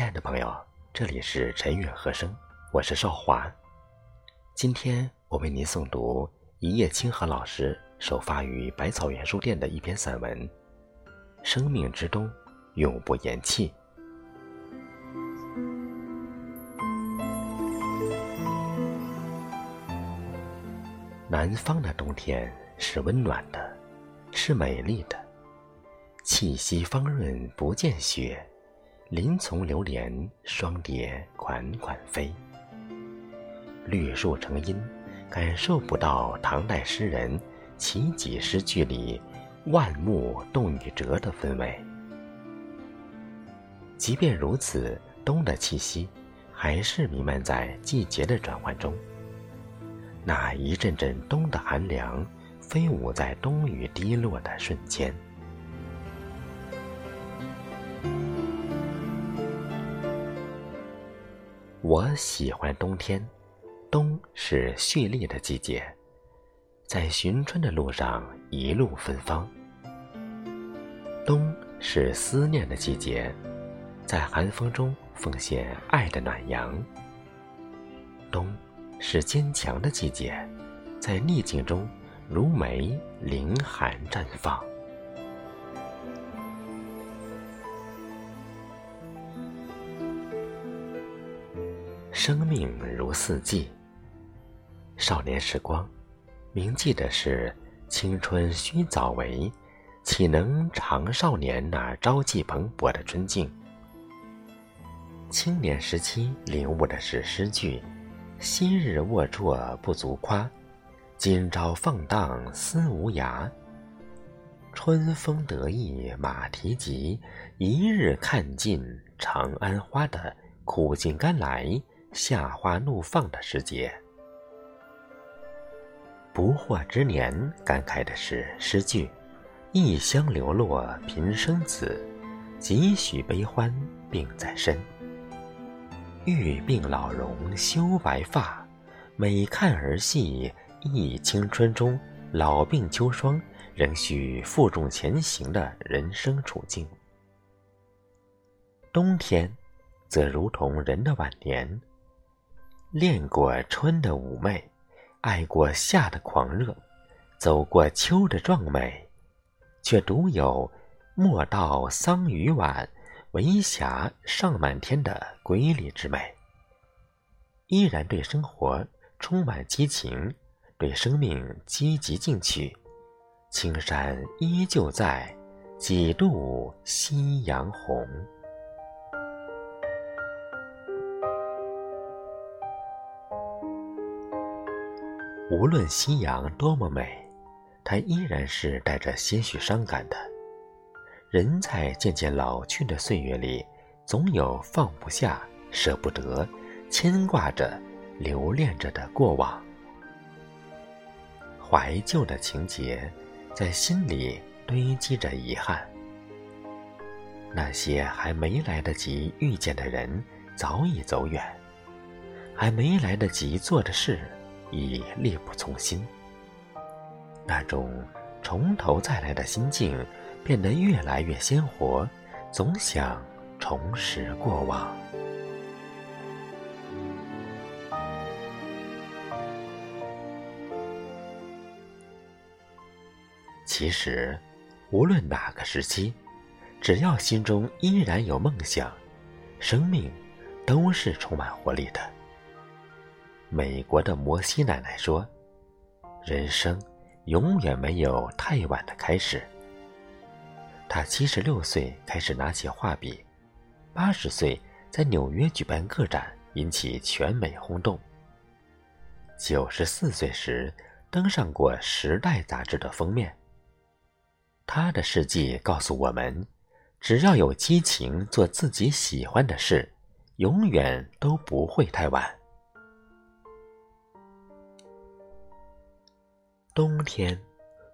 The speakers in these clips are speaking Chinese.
亲爱的朋友，这里是晨远和声，我是少华。今天我为您诵读一叶清河老师首发于百草园书店的一篇散文《生命之冬，永不言弃》。南方的冬天是温暖的，是美丽的，气息方润，不见雪。林丛流连，双蝶款款飞。绿树成荫，感受不到唐代诗人其几诗句里“万木动与折”的氛围。即便如此，冬的气息还是弥漫在季节的转换中。那一阵阵冬的寒凉，飞舞在冬雨滴落的瞬间。我喜欢冬天，冬是蓄力的季节，在寻春的路上一路芬芳。冬是思念的季节，在寒风中奉献爱的暖阳。冬是坚强的季节，在逆境中如梅凌寒绽放。生命如四季。少年时光，铭记的是青春须早为，岂能长少年那朝气蓬勃的春境？青年时期领悟的是诗句：“昔日龌龊不足夸，今朝放荡思无涯。春风得意马蹄疾，一日看尽长安花”的苦尽甘来。夏花怒放的时节，不惑之年，感慨的是诗句：“异乡流落平生子，几许悲欢并在身。欲病老容休白发，每看儿戏忆青春中老病秋霜仍需负重前行的人生处境。冬天，则如同人的晚年。”恋过春的妩媚，爱过夏的狂热，走过秋的壮美，却独有“莫道桑榆晚，为霞尚满天”的瑰丽之美。依然对生活充满激情，对生命积极进取。青山依旧在，几度夕阳红。无论夕阳多么美，它依然是带着些许伤感的。人在渐渐老去的岁月里，总有放不下、舍不得、牵挂着、留恋着的过往。怀旧的情节，在心里堆积着遗憾。那些还没来得及遇见的人，早已走远；还没来得及做的事。已力不从心，那种从头再来的心境变得越来越鲜活，总想重拾过往。其实，无论哪个时期，只要心中依然有梦想，生命都是充满活力的。美国的摩西奶奶说：“人生永远没有太晚的开始。”她七十六岁开始拿起画笔，八十岁在纽约举办个展，引起全美轰动。九十四岁时登上过《时代》杂志的封面。他的事迹告诉我们：只要有激情做自己喜欢的事，永远都不会太晚。冬天，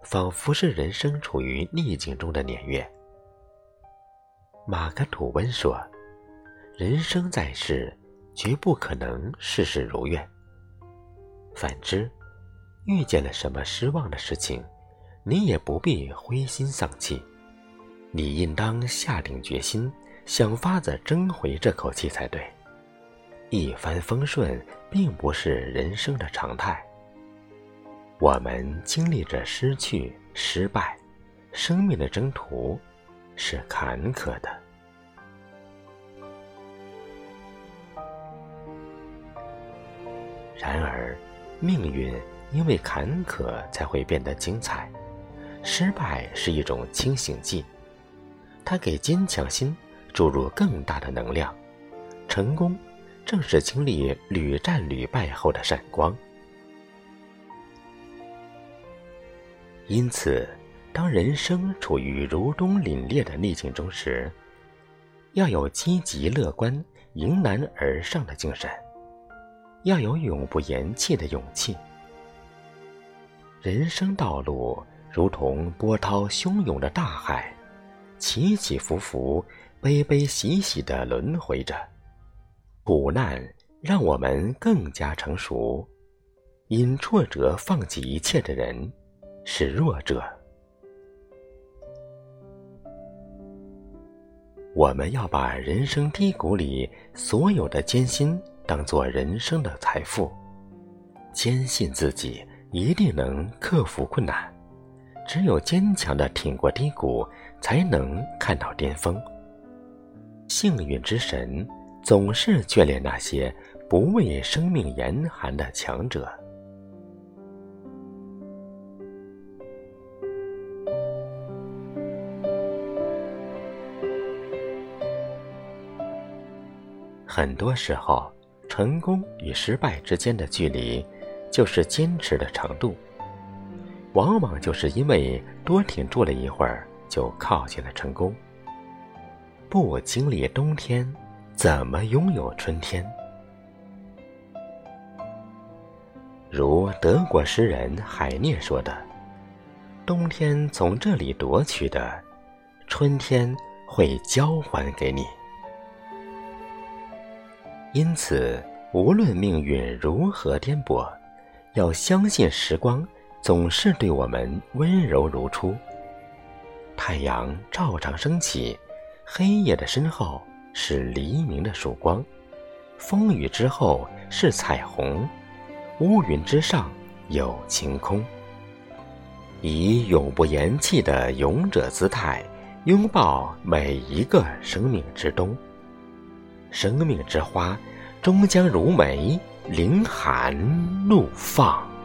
仿佛是人生处于逆境中的年月。马克·吐温说：“人生在世，绝不可能事事如愿。反之，遇见了什么失望的事情，你也不必灰心丧气，你应当下定决心，想法子争回这口气才对。一帆风顺并不是人生的常态。我们经历着失去、失败，生命的征途是坎坷的。然而，命运因为坎坷才会变得精彩。失败是一种清醒剂，它给坚强心注入更大的能量。成功。正是经历屡战屡败后的闪光。因此，当人生处于如冬凛冽的逆境中时，要有积极乐观、迎难而上的精神，要有永不言弃的勇气。人生道路如同波涛汹涌的大海，起起伏伏、悲悲喜喜的轮回着。苦难让我们更加成熟，因挫折放弃一切的人是弱者。我们要把人生低谷里所有的艰辛当做人生的财富，坚信自己一定能克服困难。只有坚强的挺过低谷，才能看到巅峰。幸运之神。总是眷恋那些不畏生命严寒的强者。很多时候，成功与失败之间的距离，就是坚持的程度。往往就是因为多挺住了一会儿，就靠近了成功。不经历冬天。怎么拥有春天？如德国诗人海涅说的：“冬天从这里夺取的，春天会交还给你。”因此，无论命运如何颠簸，要相信时光总是对我们温柔如初。太阳照常升起，黑夜的身后。是黎明的曙光，风雨之后是彩虹，乌云之上有晴空。以永不言弃的勇者姿态，拥抱每一个生命之冬。生命之花，终将如梅凌寒怒放。